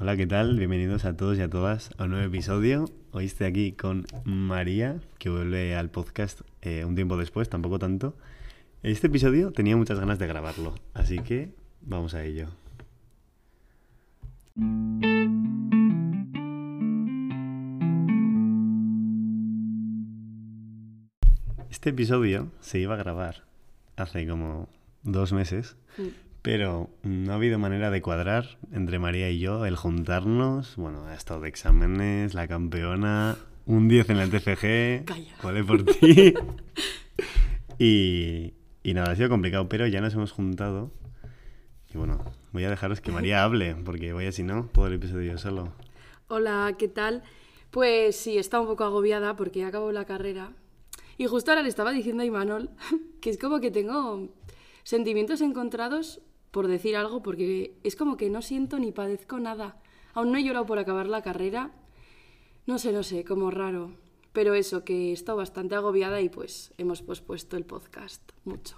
Hola, ¿qué tal? Bienvenidos a todos y a todas a un nuevo episodio. Hoy estoy aquí con María, que vuelve al podcast eh, un tiempo después, tampoco tanto. Este episodio tenía muchas ganas de grabarlo, así que vamos a ello. Este episodio se iba a grabar hace como dos meses, pero no ha habido manera de cuadrar entre María y yo el juntarnos. Bueno, ha estado de exámenes, la campeona, un 10 en la TFG, Calla. vale por ti. y, y nada, ha sido complicado, pero ya nos hemos juntado. Y bueno, voy a dejaros que María hable, porque voy así, ¿no? Todo el episodio yo solo. Hola, ¿qué tal? Pues sí, está un poco agobiada porque acabo la carrera. Y justo ahora le estaba diciendo a Imanol que es como que tengo sentimientos encontrados por decir algo, porque es como que no siento ni padezco nada. Aún no he llorado por acabar la carrera. No sé, no sé, como raro. Pero eso, que he estado bastante agobiada y pues hemos pospuesto el podcast mucho.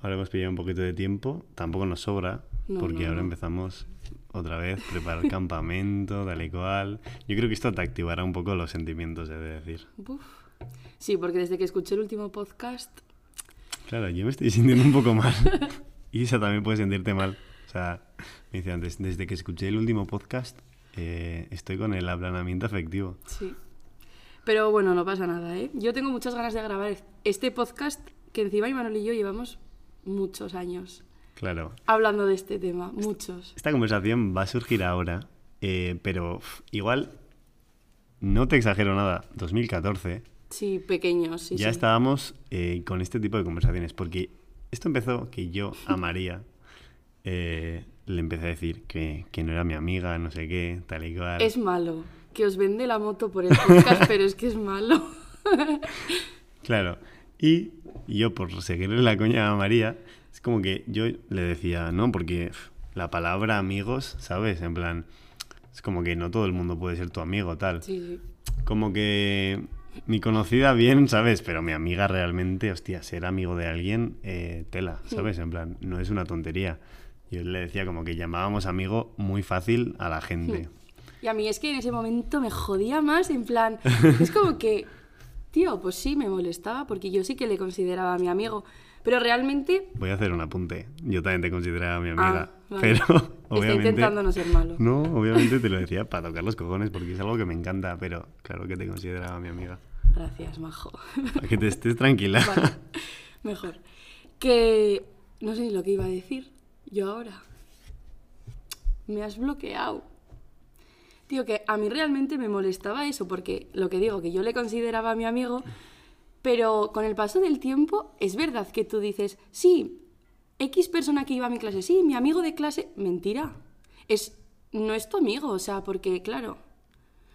Ahora hemos pillado un poquito de tiempo, tampoco nos sobra, No, porque no, ahora no. empezamos otra vez, preparar el campamento, tal y cual. Yo creo que esto te activará un poco los sentimientos, he de decir. Uf. Sí, porque desde que escuché el último podcast Claro, yo me estoy sintiendo un poco mal. Isa también puede sentirte mal. O sea, me dice antes, desde que escuché el último podcast, eh, estoy con el aplanamiento afectivo. Sí. Pero bueno, no pasa nada, ¿eh? Yo tengo muchas ganas de grabar este podcast que encima Imanol y yo llevamos muchos años Claro. hablando de este tema, muchos. Esta conversación va a surgir ahora, eh, pero igual, no te exagero nada, 2014, Sí, pequeños, sí, ya sí. estábamos eh, con este tipo de conversaciones, porque esto empezó que yo a María eh, le empecé a decir que, que no era mi amiga, no sé qué, tal y cual. Es malo que os vende la moto por el podcast, pero es que es malo. Claro. Y yo, por seguirle la coña a María, es como que yo le decía, no, porque la palabra amigos, ¿sabes? En plan, es como que no todo el mundo puede ser tu amigo, tal. Sí, sí. Como que mi conocida bien, ¿sabes? Pero mi amiga realmente, hostia, ser amigo de alguien, eh, tela, ¿sabes? En plan, no es una tontería. Yo le decía como que llamábamos amigo muy fácil a la gente. Y a mí es que en ese momento me jodía más, en plan, es como que, tío, pues sí, me molestaba porque yo sí que le consideraba mi amigo, pero realmente Voy a hacer un apunte. Yo también te consideraba mi amiga. Ah, vale. Pero, obviamente. intentando no ser malo. No, obviamente te lo decía para tocar los cojones porque es algo que me encanta, pero claro que te consideraba mi amiga. Gracias, majo. Para que te estés tranquila. Vale, mejor. Que no sé ni lo que iba a decir yo ahora. Me has bloqueado. Tío, que a mí realmente me molestaba eso, porque lo que digo, que yo le consideraba mi amigo, pero con el paso del tiempo es verdad que tú dices, sí, X persona que iba a mi clase, sí, mi amigo de clase, mentira. Es, no es tu amigo, o sea, porque claro,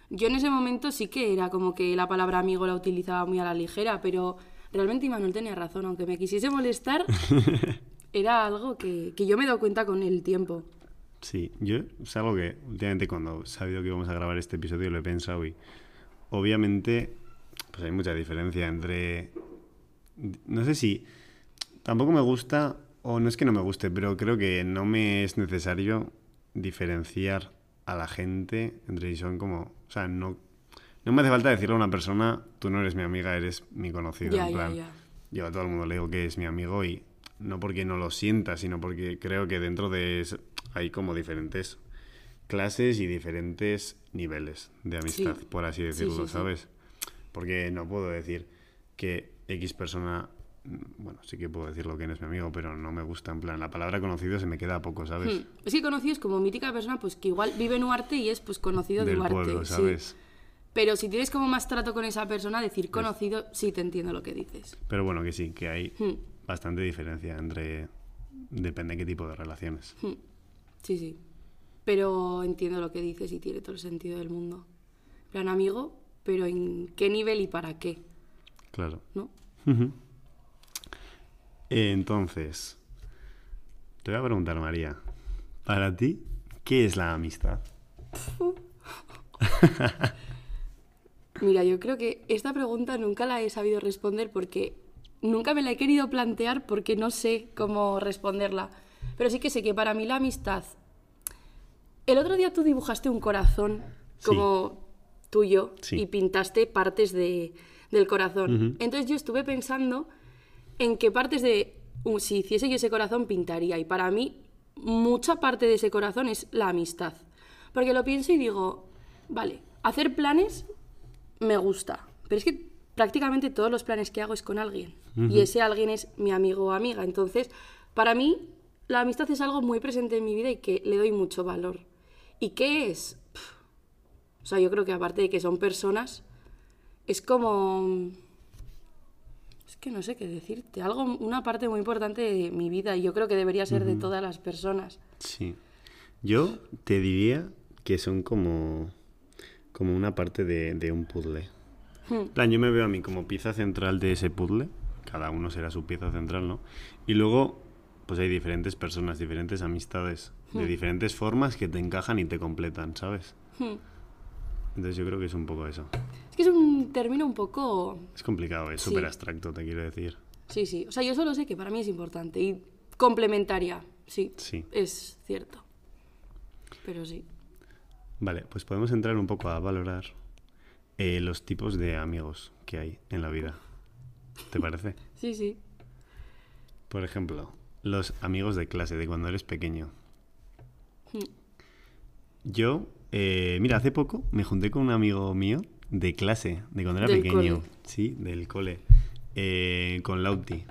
yo en ese momento sí que era como que la palabra amigo la utilizaba muy a la ligera, pero realmente Imanol tenía razón, aunque me quisiese molestar, era algo que, que yo me he dado cuenta con el tiempo. Sí, yo es algo que últimamente cuando he sabido que íbamos a grabar este episodio lo he pensado y obviamente pues hay mucha diferencia entre... No sé si... Tampoco me gusta, o no es que no me guste, pero creo que no me es necesario diferenciar a la gente entre si son como... O sea, no, no me hace falta decirle a una persona, tú no eres mi amiga, eres mi conocido. En plan. Yo a todo el mundo le digo que es mi amigo y no porque no lo sienta, sino porque creo que dentro de eso hay como diferentes clases y diferentes niveles de amistad, Sí. por así Sí, decirlo, sí, sí. ¿sabes? Porque no puedo decir que X persona, mm, bueno, sí que puedo decir lo que no es mi amigo, pero no me gusta, en plan, la palabra conocido se me queda poco, ¿sabes? Hmm. Es que conocido es como mítica persona, pues que igual vive en Huarte y es pues conocido de Del Huarte. pueblo, sí. ¿sabes? Pero si tienes como más trato con esa persona, decir conocido, sí te entiendo lo que dices. Pero bueno, que sí, que hay Hmm. bastante diferencia entre... Depende qué tipo de relaciones. Hmm. Sí, sí. Pero entiendo lo que dices y tiene todo el sentido del mundo. Plan amigo, pero ¿en qué nivel y para qué? Claro. ¿No? Entonces, te voy a preguntar, María, para ti, ¿qué es la amistad? Mira, yo creo que esta pregunta nunca la he sabido responder porque nunca me la he querido plantear porque no sé cómo responderla. Pero sí que sé que para mí la amistad El otro día tú dibujaste un corazón Sí. Tuyo Sí. y pintaste partes de, del corazón. Entonces yo estuve pensando en qué partes de... uh, Si hiciese yo ese corazón, pintaría. Y para mí, mucha parte de ese corazón es la amistad. Porque lo pienso y digo, vale, hacer planes me gusta. Pero es que prácticamente todos los planes que hago es con alguien. Y ese alguien es mi amigo o amiga. Entonces, para mí, la amistad es algo muy presente en mi vida y que le doy mucho valor. ¿Y qué es? O sea, yo creo que aparte de que son personas, es como... Es que no sé qué decirte. Algo, una parte muy importante de mi vida y yo creo que debería ser de todas las personas. Sí. Yo te diría que son como, como una parte de, de un puzzle. Hmm. Plan, yo me veo a mí como pieza central de ese puzzle. Cada uno será su pieza central, ¿no? Y luego, pues hay diferentes personas, diferentes amistades, de diferentes formas que te encajan y te completan, ¿sabes? Hmm. Entonces yo creo que es un poco eso. Es que es un término un poco... Es complicado, es Sí. súper abstracto, te quiero decir. Sí, sí. O sea, yo solo sé que para mí es importante y complementaria. Sí, Sí. es cierto. Pero sí. Vale, pues podemos entrar un poco a valorar eh, los tipos de amigos que hay en la vida. ¿Te parece? Sí, sí. Por ejemplo, los amigos de clase de cuando eres pequeño. Hmm. Yo, eh, mira, hace poco me junté con un amigo mío de clase, de cuando era Del pequeño. cole. Sí, del cole. eh, con Lauti.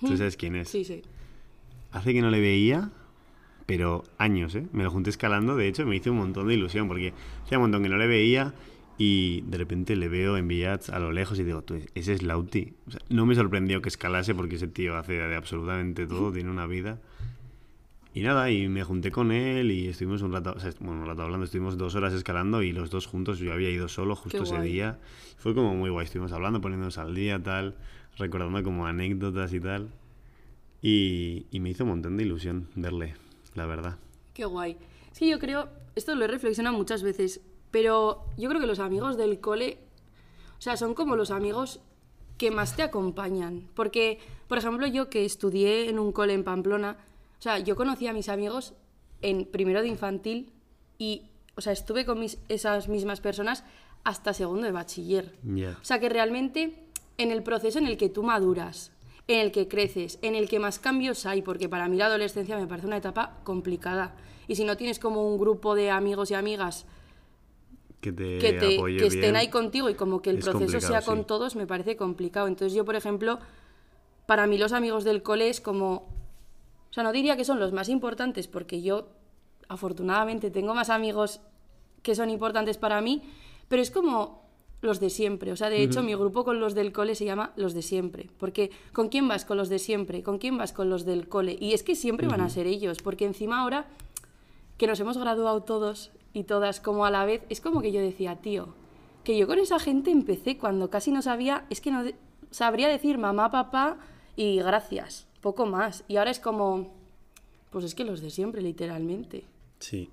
¿Tú Hmm. sabes quién es? Sí, sí. Hace que no le veía, pero años, ¿eh? Me lo junté escalando, de hecho me hizo un montón de ilusión porque hacía un montón que no le veía y de repente le veo en Villats a lo lejos y digo, "Tú, ese es Lauti. O sea, no me sorprendió que escalase porque ese tío hace de absolutamente todo, tiene una vida. Y nada, y me junté con él y estuvimos un rato, o sea, bueno, un rato hablando, estuvimos dos horas escalando y los dos juntos, yo había ido solo justo ese día. Fue como muy guay, estuvimos hablando, poniéndonos al día, tal, recordando como anécdotas y tal. Y, y me hizo un montón de ilusión verle, la verdad. Qué guay. Sí, yo creo, esto lo he reflexionado muchas veces, pero yo creo que los amigos del cole, o sea, son como los amigos que más te acompañan. Porque, por ejemplo, yo que estudié en un cole en Pamplona, o sea, yo conocí a mis amigos en primero de infantil y, o sea, estuve con mis, esas mismas personas hasta segundo de bachiller. Ya. O sea que realmente en el proceso en el que tú maduras, en el que creces, en el que más cambios hay, porque para mí la adolescencia me parece una etapa complicada. Y si no tienes como un grupo de amigos y amigas Que te, que, te, estén ahí contigo y como que el Es proceso sea con sí. todos, me parece complicado. Entonces yo, por ejemplo, para mí los amigos del cole es como... O sea, no diría que son los más importantes, porque yo afortunadamente tengo más amigos que son importantes para mí, pero es como los de siempre. O sea, de hecho, mi grupo con los del cole se llama los de siempre. Porque ¿con quién vas con los de siempre? ¿Con quién vas con los del cole? Y es que siempre van a ser ellos, porque encima ahora que nos hemos graduado todos y todas como a la vez, es como que yo decía, tío, que yo con esa gente empecé cuando casi no sabía, es que no de- sabría decir mamá, papá y gracias, poco más. Y ahora es como, pues es que los de siempre, literalmente. Sí.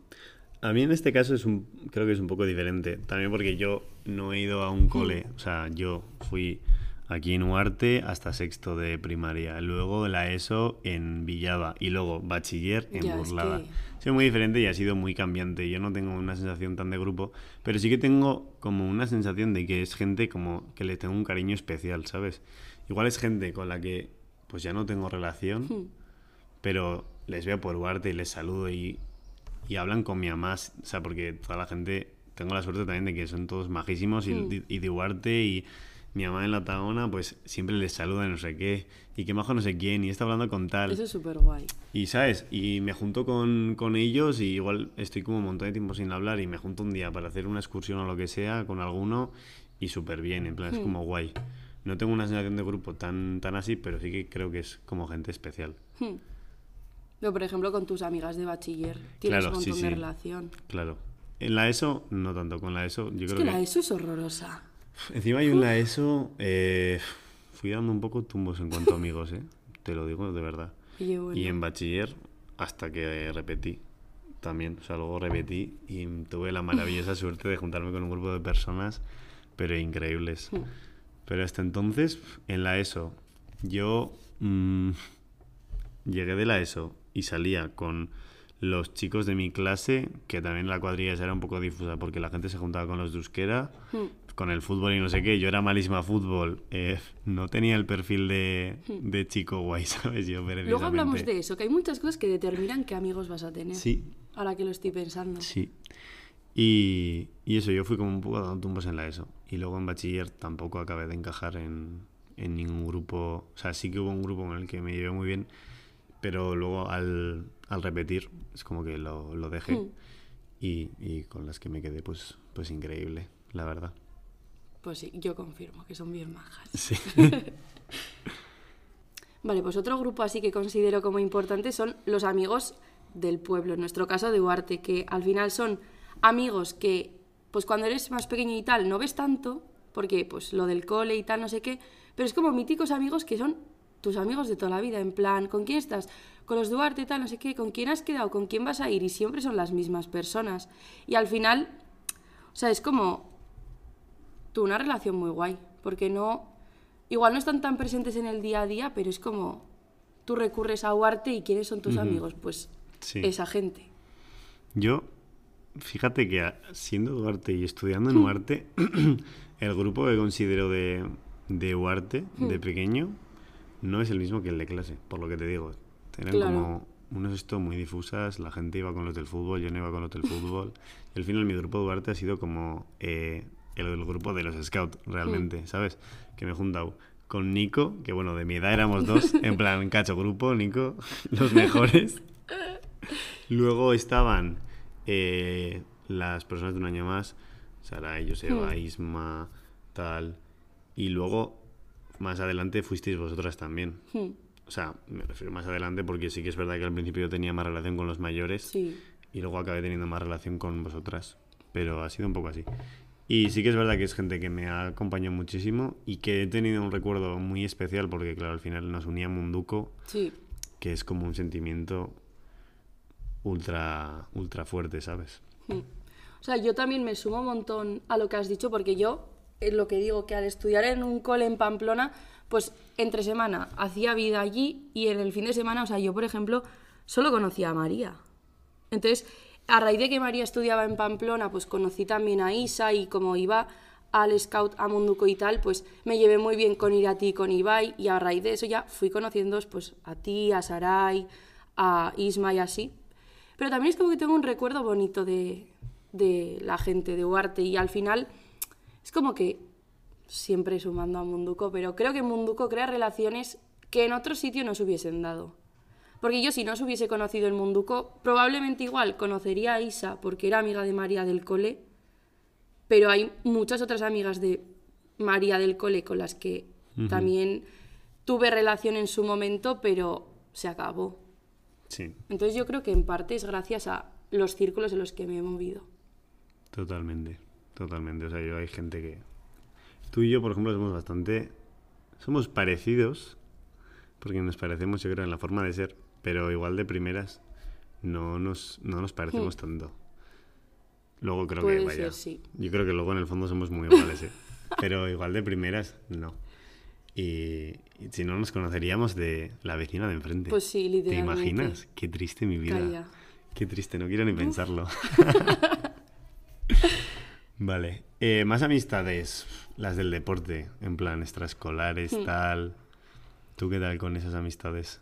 A mí en este caso es un, creo que es un poco diferente. También porque yo no he ido a un cole. O sea, yo fui aquí en Uarte hasta sexto de primaria. Luego la ESO en Villaba. Y luego bachiller en Ya, es Burlada. que- Ha sido muy diferente y ha sido muy cambiante. Yo no tengo una sensación tan de grupo. Pero sí que tengo como una sensación de que es gente como que le tengo un cariño especial, ¿sabes? Igual es gente con la que pues ya no tengo relación Hmm. pero les veo por Uarte y les saludo y, y hablan con mi mamá, o sea, porque toda la gente, tengo la suerte también de que son todos majísimos y, Mm. y y mi mamá en la Taona, pues siempre les saluda no sé qué, y que majo no sé quién, y está hablando con tal. Eso es súper guay. Y sabes, y me junto con, con ellos y igual estoy como un montón de tiempo sin hablar y me junto un día para hacer una excursión o lo que sea con alguno y súper bien, en plan, es Hmm. como guay. No tengo una sensación de grupo tan, tan así, pero sí que creo que es como gente especial. Hmm. Pero, por ejemplo, con tus amigas de bachiller tienes Claro, un sí, montón de sí. relación. Claro. En la ESO, no tanto. Con la ESO, yo Es creo que la ESO es horrorosa. Encima yo en la ESO eh, fui dando un poco tumbos en cuanto a amigos, ¿eh? Te lo digo de verdad. Y bueno, Y en bachiller, hasta que repetí también. O sea, luego repetí y tuve la maravillosa suerte de juntarme con un grupo de personas, pero increíbles. Hmm. Pero hasta entonces, en la ESO, yo mm, llegué de la ESO y salía con los chicos de mi clase, que también la cuadrilla ya era un poco difusa porque la gente se juntaba con los de euskera, Hmm. con el fútbol y no sé qué. Yo era malísima fútbol. eh, no tenía el perfil de, de chico guay, ¿sabes? Yo Hmm. Luego hablamos de eso, que hay muchas cosas que determinan qué amigos vas a tener. Sí, Ahora que lo estoy pensando. Sí. Y, y eso, yo fui como un poco dando tumbos en la ESO. Y luego en bachiller tampoco acabé de encajar en, en ningún grupo. O sea, sí que hubo un grupo con el que me llevé muy bien, pero luego al, al repetir es como que lo, lo dejé. Hmm. Y, y con las que me quedé, pues, pues increíble, la verdad. Pues sí, yo confirmo que son bien majas. Sí. Vale, pues otro grupo así que considero como importante son los amigos del pueblo, en nuestro caso de Huarte, que al final son amigos que, pues cuando eres más pequeño y tal, no ves tanto, porque pues lo del cole y tal, no sé qué, pero es como míticos amigos que son tus amigos de toda la vida, en plan, ¿con quién estás? Con los de Huarte, tal, no sé qué, ¿con quién has quedado? ¿Con quién vas a ir? Y siempre son las mismas personas. Y al final, o sea, es como tú una relación muy guay, porque no, igual no están tan presentes en el día a día, pero es como tú recurres a Huarte y quiénes son tus amigos, pues Sí. esa gente. Yo, fíjate que siendo Duarte y estudiando Hmm. en Duarte, el grupo que considero de, de Duarte, Hmm. de pequeño, no es el mismo que el de clase, por lo que te digo. Eran Claro. como unos esto muy difusas, la gente iba con los del fútbol, yo no iba con los del fútbol. Y al final mi grupo de Duarte ha sido como eh, el, el grupo de los scouts, realmente, Hmm. ¿sabes? Que me he juntado con Nico, que bueno, de mi edad éramos dos, en plan, cacho grupo, Nico, los mejores. Luego estaban eh, las personas de un año más, Sara, Joseba, Hmm. Isma, tal. Y luego, más adelante, fuisteis vosotras también. Hmm, O sea, me refiero más adelante porque sí que es verdad que al principio yo tenía más relación con los mayores Sí. y luego acabé teniendo más relación con vosotras. Pero ha sido un poco así. Y sí que es verdad que es gente que me ha acompañado muchísimo y que he tenido un recuerdo muy especial porque, claro, al final nos unía Munduco, Sí. que es como un sentimiento ultra, ultra fuerte, ¿sabes? Hmm. O sea, yo también me sumo un montón a lo que has dicho, porque yo, es lo que digo, que al estudiar en un cole en Pamplona, pues entre semana hacía vida allí y en el fin de semana, o sea, yo, por ejemplo, solo conocía a María. Entonces, a raíz de que María estudiaba en Pamplona, pues conocí también a Isa y como iba al Scout a Munduco y tal, pues me llevé muy bien con Irati y con Ibai y a raíz de eso ya fui conociendo pues a ti, a Sarai, a Isma y así. Pero también es como que tengo un recuerdo bonito de, de la gente de Huarte y al final es como que siempre sumando a Munduco, pero creo que Munduco crea relaciones que en otro sitio no se hubiesen dado. Porque yo si no se hubiese conocido en Munduco, probablemente igual conocería a Isa porque era amiga de María del cole, pero hay muchas otras amigas de María del cole con las que también tuve relación en su momento, pero se acabó. Sí, Entonces yo creo que en parte es gracias a los círculos en los que me he movido. totalmente. Totalmente. O sea, yo hay gente que... Tú y yo, por ejemplo, somos bastante... Somos parecidos, porque nos parecemos, yo creo, en la forma de ser, pero igual de primeras no nos, no nos parecemos tanto. Luego creo Puede que vaya. ser, sí. Yo creo que luego en el fondo somos muy iguales, ¿eh? Pero igual de primeras, no. Y, y si no nos conoceríamos de la vecina de enfrente. Pues sí, ¿Te literalmente. imaginas? Qué triste mi vida. Calla. Qué triste, no quiero ni pensarlo. vale. Eh, más amistades, las del deporte, en plan extraescolares, Hmm. tal. ¿Tú qué tal con esas amistades?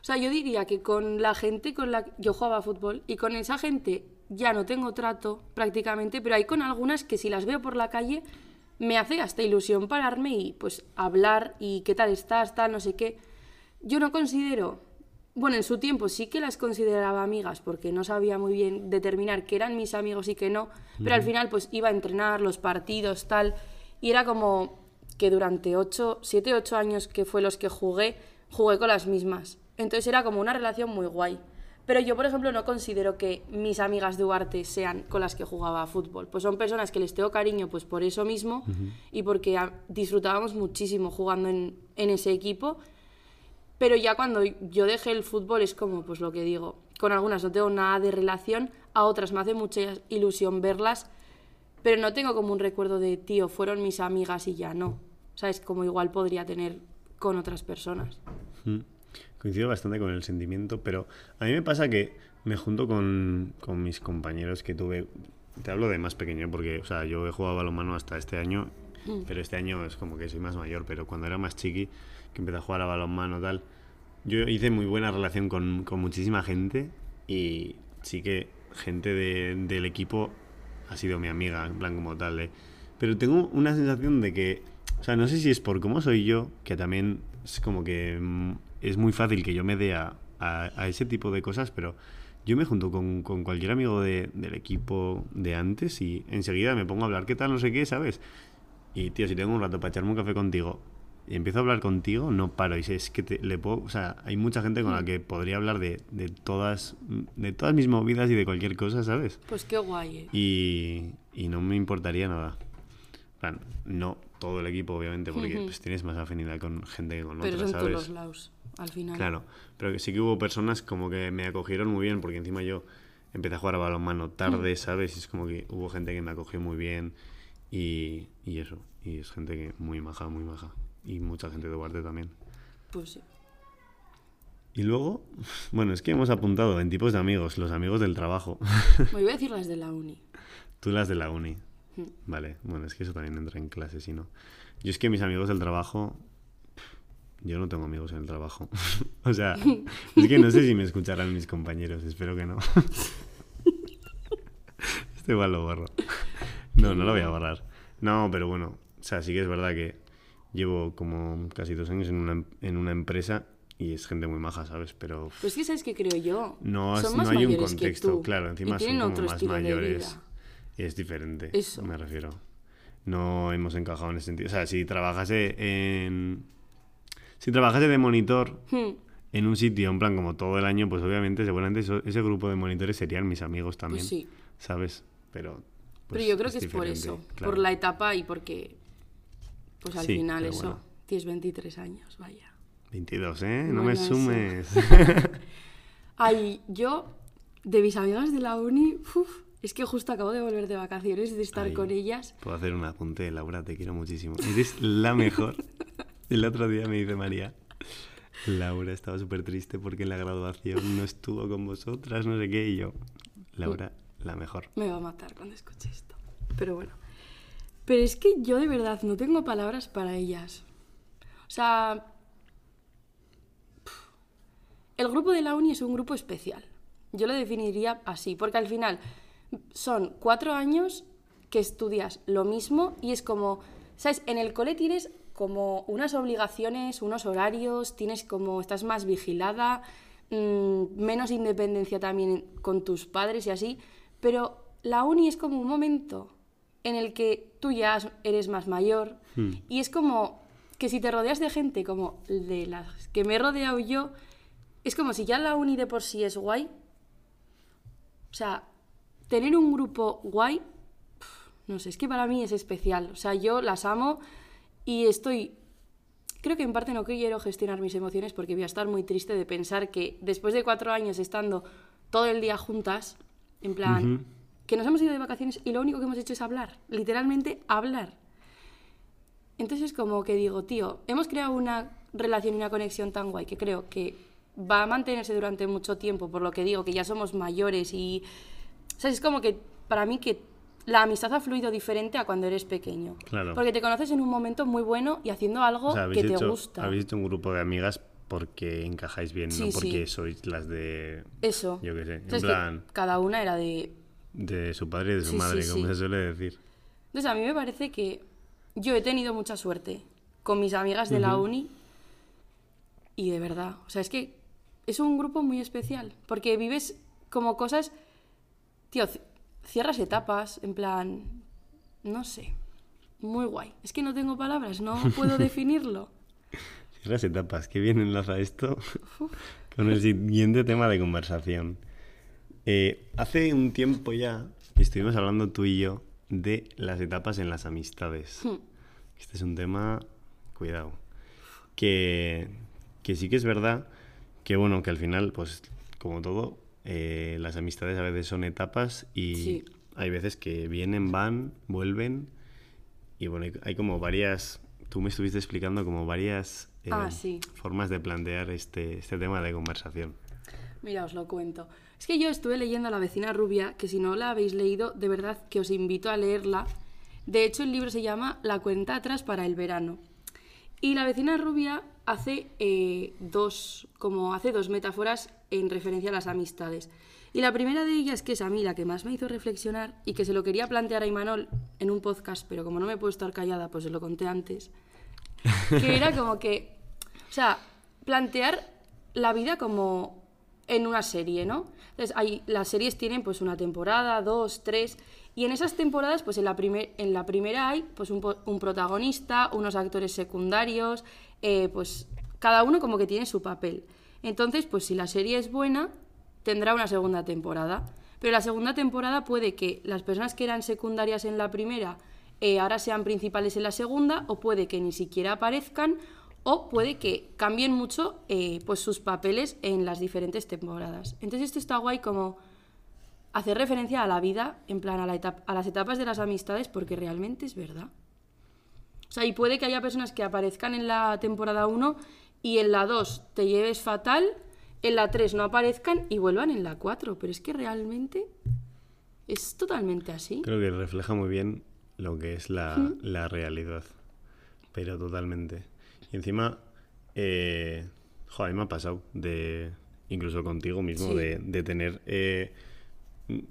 O sea, yo diría que con la gente con la que yo jugaba a fútbol y con esa gente ya no tengo trato prácticamente, pero hay con algunas que si las veo por la calle me hace hasta ilusión pararme y pues hablar y qué tal estás, tal, no sé qué. Yo no considero, bueno, en su tiempo sí que las consideraba amigas porque no sabía muy bien determinar qué eran mis amigos y qué no, pero al final pues iba a entrenar los partidos, tal, y era como que durante 8, 7, 8 años que fue los que jugué, jugué con las mismas. Entonces era como una relación muy guay. Pero yo, por ejemplo, no considero que mis amigas de Ugarte sean con las que jugaba a fútbol. Pues son personas que les tengo cariño pues por eso mismo y porque a- disfrutábamos muchísimo jugando en, en ese equipo. Pero ya cuando yo dejé el fútbol es como, pues lo que digo, con algunas no tengo nada de relación, a otras me hace mucha ilusión verlas, pero no tengo como un recuerdo de, tío, fueron mis amigas y ya no. ¿Sabes? Como igual podría tener con otras personas. Mm. Coincido bastante con el sentimiento, pero a mí me pasa que me junto con, con mis compañeros que tuve. Te hablo de más pequeño porque, o sea, yo he jugado balonmano hasta este año, Mm. pero este año es como que soy más mayor. Pero cuando era más chiqui, que empecé a jugar a balonmano tal, yo hice muy buena relación con, con muchísima gente y sí que gente de- del equipo ha sido mi amiga, en plan como tal. de- Pero tengo una sensación de que, o sea, no sé si es por cómo soy yo, que también es como que mm, es muy fácil que yo me dé a, a- a ese tipo de cosas, pero yo me junto con, con cualquier amigo de- del equipo de antes y enseguida me pongo a hablar, ¿qué tal? No sé qué, ¿sabes? Y tío, si tengo un rato para echarme un café contigo y empiezo a hablar contigo, no paro. Y sé, es que te- le puedo, o sea, hay mucha gente con la que podría hablar de, de todas de todas mis movidas y de cualquier cosa, ¿sabes? Pues qué guay, ¿eh? Y, y no me importaría nada. En plan, no todo el equipo, obviamente, porque Ujú. pues, tienes más afinidad con gente que con Pero otras, son todos ¿sabes? los laos, al final. Claro, pero que sí que hubo personas como que me acogieron muy bien, porque encima yo empecé a jugar a balonmano tarde, Mm. ¿sabes? Y es como que hubo gente que me acogió muy bien y, y eso. Y es gente que muy maja, muy maja. Y mucha gente de Duarte también. Pues sí. Y luego, bueno, es que hemos apuntado en tipos de amigos, los amigos del trabajo. Me voy a decir las de la uni. Tú las de la uni. Mm. Vale, bueno, es que eso también entra en clase, si no. Yo es que mis amigos del trabajo. Yo no tengo amigos en el trabajo. o sea, es que no sé si me escucharán mis compañeros, espero que no. este igual lo borro. No, no lo voy a borrar. No, pero bueno, o sea, sí que es verdad que llevo como casi dos años en una, en una empresa y es gente muy maja, ¿sabes? Pero Pues que sabes qué creo yo. no, Son no más hay un que contexto, tú, claro, encima son como más mayores. Y es diferente, Eso. me refiero. No hemos encajado en ese sentido. O sea, si trabajase en... Si trabajase de monitor Hmm, en un sitio, en plan como todo el año, pues obviamente seguramente eso- ese grupo de monitores serían mis amigos también. Pues sí. ¿Sabes? Pero... Pero pues, yo creo que es por eso. claro. Por la etapa y porque. Pues al Sí, final pero eso. bueno. Tienes 23 años, vaya. 22, ¿eh? No Bueno, me sumes. Ay, yo, de mis amigas de la uni, uf, es que justo acabo de volver de vacaciones, de estar Ay, con ellas. Puedo hacer un apunte, Laura, te quiero muchísimo. Eres la mejor. El otro día me dice María, Laura estaba súper triste porque en la graduación no estuvo con vosotras, no sé qué, y yo, Laura, la mejor. Me va a matar cuando escuche esto. Pero bueno. Pero es que yo de verdad no tengo palabras para ellas. O sea... El grupo de la uni es un grupo especial. Yo lo definiría así, porque al final son cuatro años que estudias lo mismo y es como, ¿sabes? En el cole tienes como unas obligaciones, unos horarios, tienes como, estás más vigilada, mm, menos independencia también con tus padres y así, pero la uni es como un momento en el que tú ya eres más mayor y es como que si te rodeas de gente como de las que me he rodeado yo, es como si ya la uni de por sí es guay. O sea, tener un grupo guay, no sé, es que para mí es especial. O sea, yo las amo y estoy... Creo que en parte no quiero gestionar mis emociones porque voy a estar muy triste de pensar que después de cuatro años estando todo el día juntas, en plan, Ujú. que nos hemos ido de vacaciones y lo único que hemos hecho es hablar, literalmente hablar. Entonces como que digo, tío, hemos creado una relación y una conexión tan guay que creo que va a mantenerse durante mucho tiempo, por lo que digo, que ya somos mayores y... O sea, es como que para mí que la amistad ha fluido diferente a cuando eres pequeño. Claro. Porque te conoces en un momento muy bueno y haciendo algo O sea, habéis que te hecho, gusta. habéis hecho un grupo de amigas porque encajáis bien, Sí, no sí. porque sois las de... Eso. Yo qué sé, en plan, cada una era de... de su padre y de su Sí, madre, como se suele decir. Entonces a mí me parece que yo he tenido mucha suerte con mis amigas de la uni y de verdad, o sea, es que es un grupo muy especial porque vives como cosas, tío, cierras etapas, en plan, no sé, muy guay. Es que no tengo palabras, no puedo definirlo. Las etapas, qué bien enlaza esto con el siguiente tema de conversación. Eh, hace un tiempo ya estuvimos hablando tú y yo de las etapas en las amistades. Hmm. Este es un tema, cuidado, que, que sí que es verdad que bueno, que al final, pues como todo, eh, las amistades a veces son etapas y Sí. hay veces que vienen, van, vuelven y bueno, hay- como varias, tú me estuviste explicando como varias eh, Ah, sí. formas de plantear este, este tema de conversación. Mira, os lo cuento. Es que yo estuve leyendo a la vecina rubia, que si no la habéis leído, de verdad que os invito a leerla. De hecho, el libro se llama La cuenta atrás para el verano. Y la vecina rubia hace eh, dos, como hace dos metáforas en referencia a las amistades. Y la primera de ellas, que es a mí la que más me hizo reflexionar y que se lo quería plantear a Imanol en un podcast, pero como no me puedo estar callada, pues se lo conté antes, que era como que, o sea, plantear la vida como en una serie, ¿no? Entonces, hay, las series tienen pues una temporada, dos, tres, y en esas temporadas, pues en la, primer, en la primera hay pues un, un protagonista, unos actores secundarios, eh, pues cada uno como que tiene su papel. Entonces, pues si la serie es buena, tendrá una segunda temporada. Pero la segunda temporada puede que las personas que eran secundarias en la primera eh, ahora sean principales en la segunda, o puede que ni siquiera aparezcan, o puede que cambien mucho eh, pues sus papeles en las diferentes temporadas. Entonces esto está guay como hacer referencia a la vida, en plan a, la etapa- a las etapas de las amistades, porque realmente es verdad. O sea, y puede que haya personas que aparezcan en la temporada 1 y en la 2 te lleves fatal, en la 3 no aparezcan y vuelvan en la 4. Pero es que realmente es totalmente así. Creo que refleja muy bien lo que es la, la realidad. Pero totalmente. Y encima, eh, joder, me ha pasado de, incluso contigo mismo, Sí. de, de tener eh,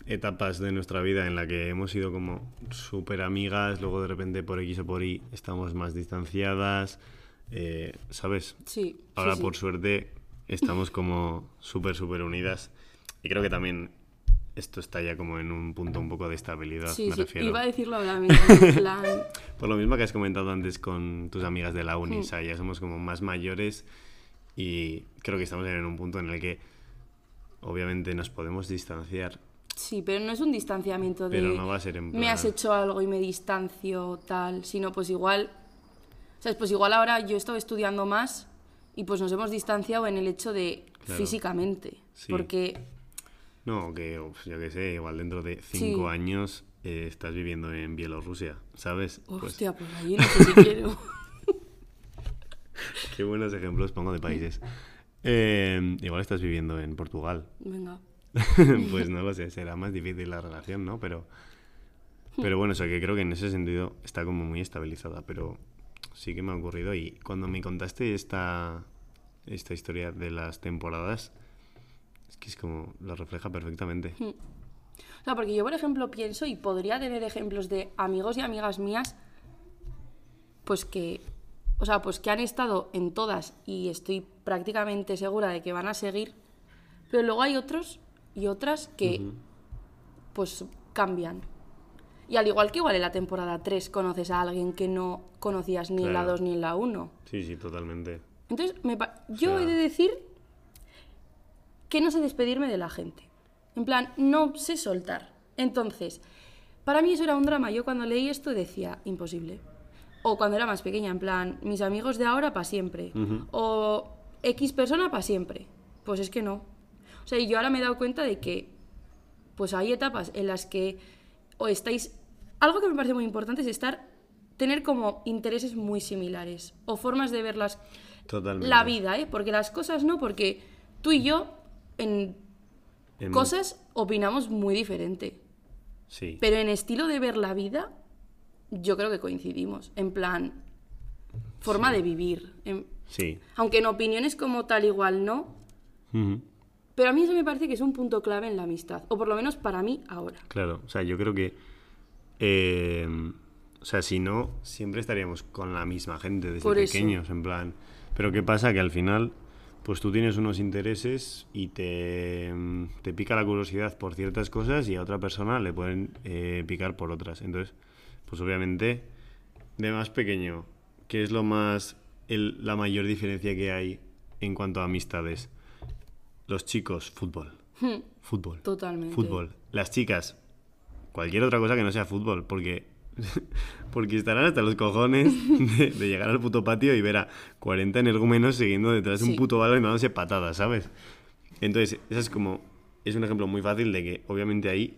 etapas de nuestra vida en la que hemos sido como súper amigas, luego de repente por X o por Y estamos más distanciadas, eh, ¿sabes? Sí. Ahora, sí, sí. por suerte, estamos como súper, súper unidas. Y creo que también esto está ya como en un punto un poco de estabilidad, Sí, me sí, refiero. iba a decirlo ahora mismo. plan, Por lo mismo que has comentado antes con tus amigas de la uni, o sea, ya somos como más mayores y creo que estamos en un punto en el que obviamente nos podemos distanciar, Sí, pero no es un distanciamiento de pero no va a ser en plan... me has hecho algo y me distancio tal, sino pues igual, ¿sabes? Pues igual ahora yo he estado estudiando más y pues nos hemos distanciado en el hecho de Claro. físicamente, Sí. porque No, que yo qué sé, igual dentro de cinco Sí. años eh, estás viviendo en Bielorrusia, ¿sabes? Pues hostia, pues ahí no sé si quiero. qué buenos ejemplos pongo de países. Eh, igual estás viviendo en Portugal. Venga. pues no lo sé, será más difícil la relación, ¿no? Pero, pero bueno, o sea que creo que en ese sentido está como muy estabilizada, pero sí que me ha ocurrido y cuando me contaste esta, esta historia de las temporadas, es que es como, lo refleja perfectamente. O sea, porque yo, por ejemplo, pienso y podría tener ejemplos de amigos y amigas mías, pues que, o sea, pues que han estado en todas y estoy prácticamente segura de que van a seguir, pero luego hay otros y otras que, pues, cambian. Y al igual que igual en la temporada 3 conoces a alguien que no conocías ni en la Claro. 2 ni en la 1. Sí, sí, totalmente. Entonces, me yo sea- he de decir que no sé despedirme de la gente. En plan, no sé soltar. Entonces, para mí eso era un drama. Yo cuando leí esto decía, imposible. O cuando era más pequeña, en plan, mis amigos de ahora para siempre. O X persona para siempre. Pues es que no. O sea, y yo ahora me he dado cuenta de que, pues hay etapas en las que o estáis... Algo que me parece muy importante es estar, tener como intereses muy similares o formas de ver las, Totalmente. la vida, ¿eh? Porque las cosas no, porque tú y yo en En- cosas opinamos muy diferente. Sí, Pero en estilo de ver la vida, yo creo que coincidimos. En plan, forma de vivir. en- sí. aunque en opiniones como tal igual no. Pero a mí eso me parece que es un punto clave en la amistad. O por lo menos para mí ahora. Claro, o sea, yo creo que. eh, o sea, si no, siempre estaríamos con la misma gente desde Por eso. pequeños, en plan. Pero ¿qué pasa? Que al final, pues tú tienes unos intereses y te, te pica la curiosidad por ciertas cosas y a otra persona le pueden eh, picar por otras. Entonces, pues obviamente, de más pequeño, ¿qué es lo más. el- la mayor diferencia que hay en cuanto a amistades? Los chicos, fútbol. Fútbol. Totalmente. Fútbol. Las chicas, cualquier otra cosa que no sea fútbol, porque, porque estarán hasta los cojones de, de llegar al puto patio y ver a 40 energúmenos siguiendo detrás de un puto balón y dándose patadas, ¿sabes? Entonces, eso es como, es un ejemplo muy fácil de que obviamente ahí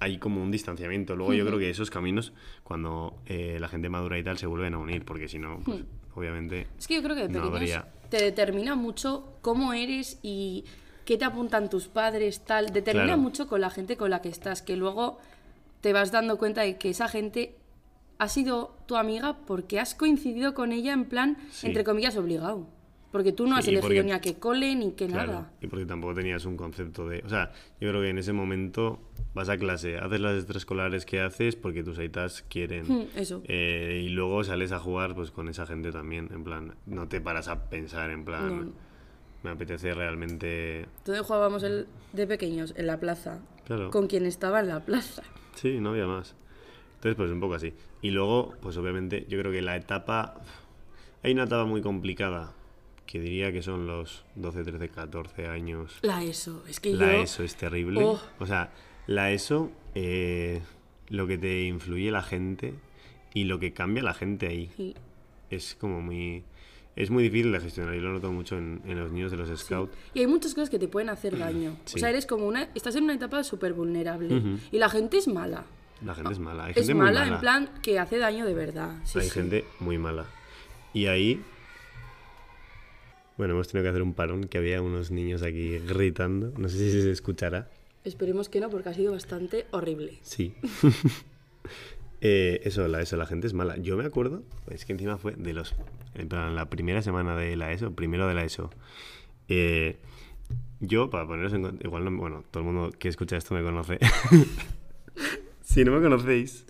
hay como un distanciamiento. Luego yo creo que esos caminos, cuando eh, la gente madura y tal, se vuelven a unir, porque si no, pues obviamente... Es que yo creo que de No pequeños habría. Te determina mucho cómo eres y qué te apuntan tus padres, tal. Determina Claro. mucho con la gente con la que estás, que luego te vas dando cuenta de que esa gente ha sido tu amiga porque has coincidido con ella en plan, Sí. entre comillas, obligado. Porque tú no has Sí, elegido porque- ni a qué cole ni qué Claro, nada. y porque tampoco tenías un concepto de... O sea, yo creo que en ese momento vas a clase, haces las extraescolares que haces porque tus aitas quieren. Hmm, eso. Eh, y luego sales a jugar pues con esa gente también, en plan, no te paras a pensar en plan, No. me apetece realmente... Entonces jugábamos el, de pequeños en la plaza. Claro. Con quien estaba en la plaza. Sí, no había más. Entonces, pues un poco así. Y luego, pues obviamente, yo creo que la etapa... Hay una etapa muy complicada, que diría que son los 12, 13, 14 años. La ESO. Es que La yo... ESO es terrible. Oh. O sea, la ESO, eh, lo que te influye la gente y lo que cambia la gente ahí Sí. es como muy... Es muy difícil de gestionar y lo noto mucho en, en los niños de los scouts. Y hay muchas cosas que te pueden hacer daño. Sí. O sea, eres como una... Estás en una etapa súper vulnerable. Y la gente es mala. La gente es mala. Hay Es gente muy mala, mala. en plan que hace daño de verdad. Sí, Hay sí. gente muy mala. Y ahí... Bueno, hemos tenido que hacer un parón, que había unos niños aquí gritando. No sé si se escuchará. Esperemos que no, porque ha sido bastante horrible. Sí. Eh, eso, la ESO, la gente es mala. Yo me acuerdo, es que encima fue de los. En plan, la primera semana de la ESO, primero de la ESO. eh, yo, para poneros en. Igual, no, bueno, todo el mundo que escucha esto me conoce. si no me conocéis,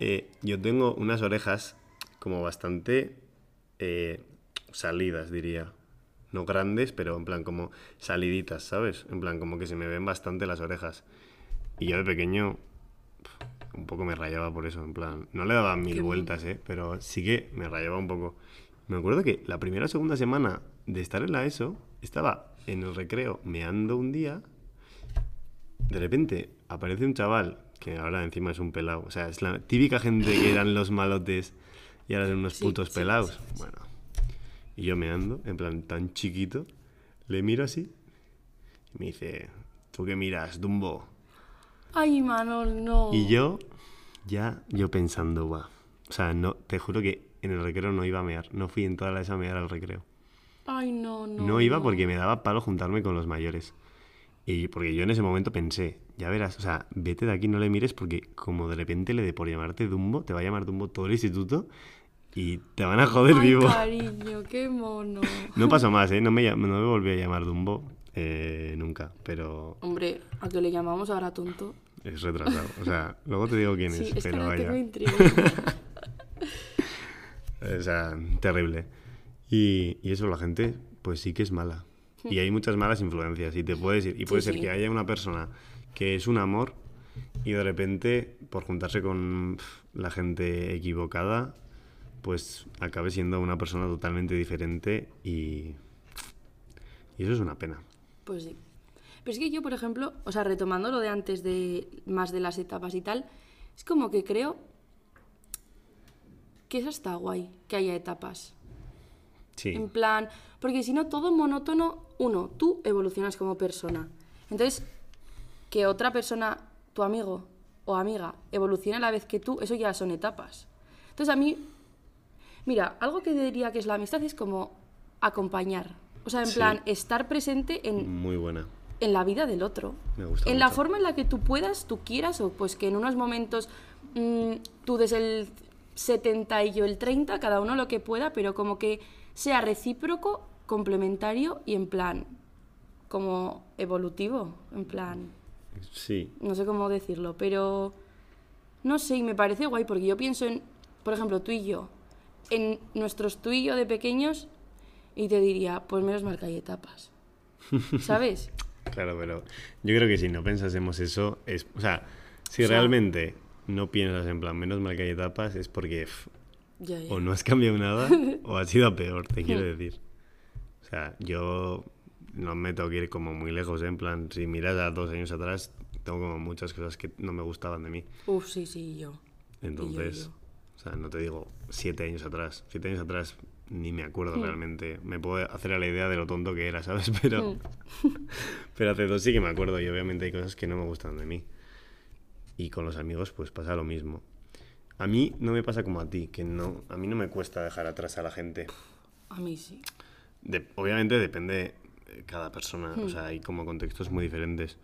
eh, yo tengo unas orejas como bastante salidas, diría. No grandes, pero en plan como saliditas, ¿sabes? En plan como que se me ven bastante las orejas. Y yo de pequeño un poco me rayaba por eso, en plan, no le daba mil Qué vueltas, ¿eh? Pero sí que me rayaba un poco. Me acuerdo que la primera o segunda semana de estar en la ESO, estaba en el recreo meando un día, de repente aparece un chaval, que ahora encima es un pelado, o sea, es la típica gente que eran los malotes y ahora son unos Sí, putos sí, pelados. sí. Bueno, y yo meando, en plan tan chiquito, le miro así y me dice, ¿tú qué miras, Dumbo? Ay, Manol, no. Y yo, ya, yo pensando, va. O sea, no, te juro que en el recreo no iba a mear. No fui en toda la esa a mear al recreo. Ay, no, no. No, iba porque me daba palo juntarme con los mayores. Y porque yo en ese momento pensé, ya verás, o sea, vete de aquí, no le mires porque como de repente le dé por llamarte Dumbo, te va a llamar Dumbo todo el instituto y te van a joder Ay, vivo. cariño, qué mono. No pasó más, ¿eh? No me, no me volví a llamar Dumbo eh, nunca, pero Hombre, a que le llamamos ahora tonto. es retrasado. O sea, luego te digo quién Sí, es, es que pero ahora vaya. tengo intriga. O sea, terrible. Y, y eso, la gente, pues sí que es mala. Y hay muchas malas influencias. Y te puedes ir. Y puede ser sí. que haya una persona que es un amor y de repente, por juntarse con la gente equivocada, pues acabe siendo una persona totalmente diferente y. Y eso es una pena. Pues sí. Pero es que yo, por ejemplo, o sea, retomando lo de antes de más de las etapas y tal, es como que creo que eso está guay, que haya etapas. Sí. En plan, porque si no, todo monótono, uno, tú evolucionas como persona. Entonces, que otra persona, tu amigo o amiga, evolucione a la vez que tú, eso ya son etapas. Entonces, a mí, mira, algo que diría que es la amistad es como acompañar. O sea, en Sí. plan, estar presente en, Muy buena. en la vida del otro. Me gusta en la forma en la que tú puedas, tú quieras, o pues que en unos momentos mm, tú des el 70 y yo el 30, cada uno lo que pueda, pero como que sea recíproco, complementario y en plan, como evolutivo, en plan, Sí. no sé cómo decirlo, pero no sé, y me parece guay porque yo pienso en, por ejemplo, tú y yo, en nuestros tú y yo de pequeños, y te diría, pues menos mal que hay etapas. ¿Sabes? Claro, pero yo creo que si no pensásemos eso, es, o sea, si O sea- realmente no piensas en plan, menos mal que hay etapas, es porque pf, Ya, ya. o no has cambiado nada o has sido a peor, te quiero decir. O sea, yo no me tengo que ir como muy lejos, ¿eh? en plan, si miras a dos años atrás, tengo como muchas cosas que no me gustaban de mí. Uf, sí, sí, yo. Entonces, yo. O sea, no te digo siete años atrás. Siete años atrás ni me acuerdo realmente. Me puedo hacer a la idea de lo tonto que era, ¿sabes? Pero, pero hace dos sí que me acuerdo y obviamente hay cosas que no me gustan de mí. Y con los amigos pues pasa lo mismo. A mí no me pasa como a ti, que no, a mí no me cuesta dejar atrás a la gente. A mí sí. De- obviamente depende cada persona, o sea, hay como contextos muy diferentes.